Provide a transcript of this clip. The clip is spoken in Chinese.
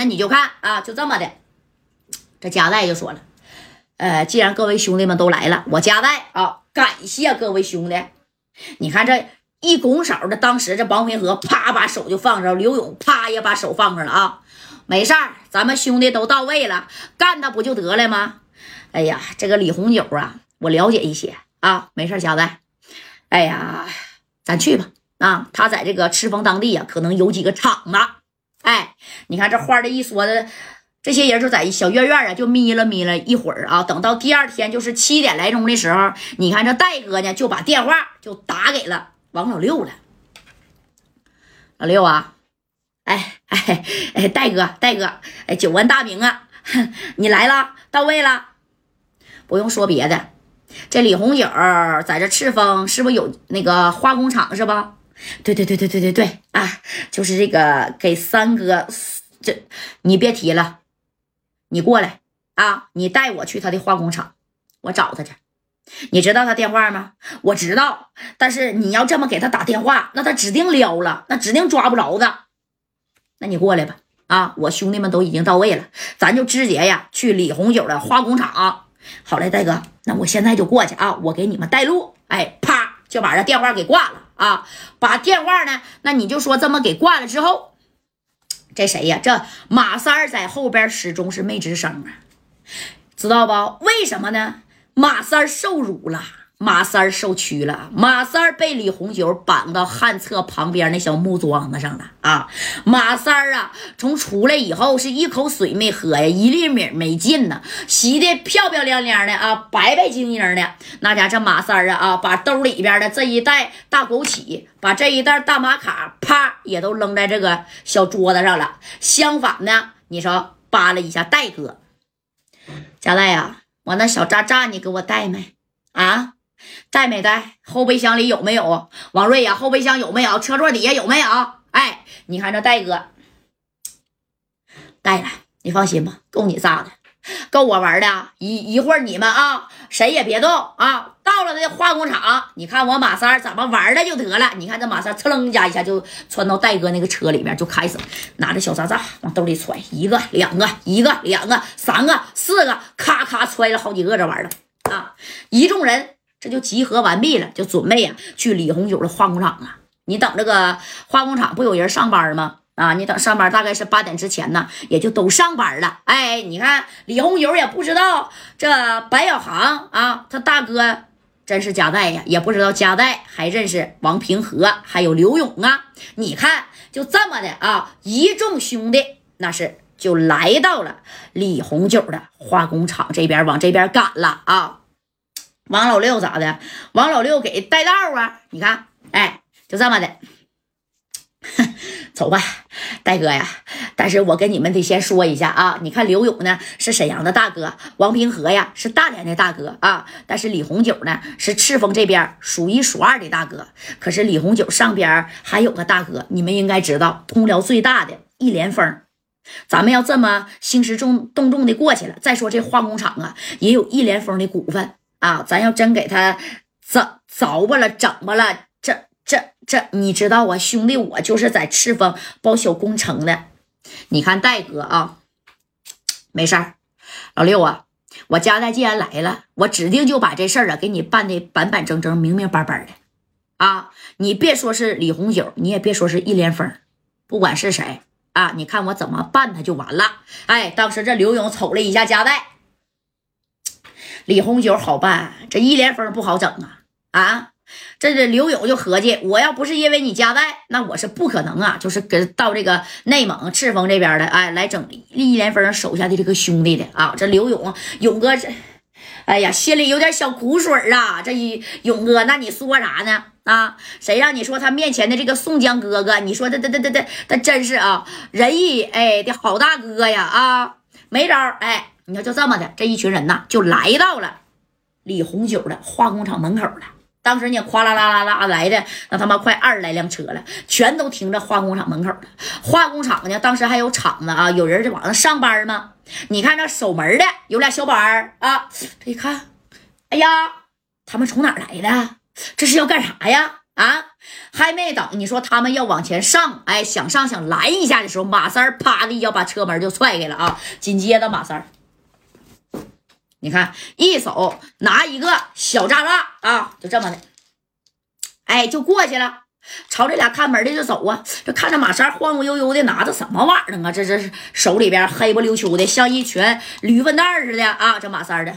那你就看啊，就这么的。这加代就说了，呃，既然各位兄弟们都来了，我加代啊，感谢各位兄弟。你看这一拱手的，当时这王平和啪把手就放上，刘勇啪也把手放上了啊。没事儿，咱们兄弟都到位了，干他不就得了吗？哎呀，这个李红九啊，我了解一些啊，没事，加代。哎呀，咱去吧。啊，他在这个赤峰当地呀，可能有几个厂子。哎，你看这话的一说的。这些人就在小院院啊，就眯了眯了一会儿啊。等到第二天就是七点来钟的时候，你看这戴哥呢就把电话就打给了王老六了。老六啊，哎哎哎，戴哥戴哥，哎，久闻大名啊，你来了，到位了。不用说别的，这李红九在这赤峰是不是有那个化工厂是吧？对对对对对对对啊，就是这个给三哥，这你别提了。你过来啊！你带我去他的化工厂，我找他去。你知道他电话吗？我知道，但是你要这么给他打电话，那他指定撩了，那指定抓不着的。那你过来吧！啊，我兄弟们都已经到位了，咱就直接呀去李红九的化工厂。好嘞，大哥，那我现在就过去啊！我给你们带路。哎，啪就把这电话给挂了啊！把电话呢，那你就说这么给挂了之后。这谁呀？这马三儿在后边始终是没吱声啊，知道不？为什么呢？马三儿受辱了。马三儿受屈了，马三儿被李红九绑到旱厕旁边那小木桩子上了啊！马三儿啊，从出来以后是一口水没喝呀，一粒米没进呢，洗的漂漂亮亮的啊，白白净净的。那家这马三啊啊，把兜里边的这一袋大枸杞，把这一袋大玛卡，啪也都扔在这个小桌子上了。相反呢，你说扒拉一下戴哥，贾代呀，我那小渣渣你给我带没啊？带没带？后备箱里有没有？王瑞呀，后备箱有没有？车座底下有没有？哎，你看这戴哥带了，你放心吧，够你炸的，够我玩的。一一会儿你们啊，谁也别动啊！到了那化工厂，你看我马三怎么玩的就得了。你看这马三噌楞家一下就窜到戴哥那个车里面，就开始拿着小炸炸往兜里揣，一个两个，一个两个，三个四个，咔咔揣了好几个这玩意儿啊！一众人。这就集合完毕了，就准备呀去李红九的化工厂啊！你等这个化工厂不有人上班吗？啊，你等上班大概是八点之前呢，也就都上班了。哎，你看李红九也不知道这白小航啊，他大哥真是加代呀，也不知道加代还认识王平和还有刘勇啊。你看就这么的啊，一众兄弟那是就来到了李红九的化工厂这边，往这边赶了啊。王老六咋的？王老六给带道啊！你看，哎，就这么的，走吧，戴哥呀。但是我跟你们得先说一下啊，你看刘勇呢是沈阳的大哥，王平和呀是大连的大哥啊。但是李红九呢是赤峰这边数一数二的大哥。可是李红九上边还有个大哥，你们应该知道，通辽最大的一连峰。咱们要这么兴师重动众的过去了。再说这化工厂啊，也有一连峰的股份。啊，咱要真给他凿凿吧了，整吧了，这这这，你知道啊，兄弟，我就是在赤峰包小工程的。你看戴哥啊，没事儿，老六啊，我家代既然来了，我指定就把这事儿啊给你办的板板正正、明明白白的。啊，你别说是李红九，你也别说是一连峰，不管是谁啊，你看我怎么办他就完了。哎，当时这刘勇瞅了一下家代。李红九好办，这一连峰不好整啊！啊，这这刘勇就合计，我要不是因为你家代，那我是不可能啊，就是跟到这个内蒙赤峰这边的，哎，来整一连峰手下的这个兄弟的啊！这刘勇勇哥这，哎呀，心里有点小苦水啊！这一勇哥，那你说啥呢？啊，谁让你说他面前的这个宋江哥哥？你说他他他他他他真是啊，仁义哎的好大哥呀！啊，没招哎。你看，就这么的，这一群人呐，就来到了李红九的化工厂门口了。当时呢，哗啦啦啦啦来的那他妈快二十来辆车了，全都停在化工厂门口了。化工厂呢，当时还有厂子啊，有人在往上上班吗？你看这守门的有俩小板儿啊，这一看，哎呀，他们从哪来的？这是要干啥呀？啊，还没等你说他们要往前上，哎，想上想拦一下的时候，马三啪的一脚把车门就踹开了啊！紧接着马三儿，你看一手拿一个小炸弹啊，就这么的，哎，就过去了，朝这俩看门的就走啊。这看着马三晃晃悠悠的拿着什么玩意儿啊？这这手里边黑不溜秋的，像一群驴粪蛋似的啊！这马三的。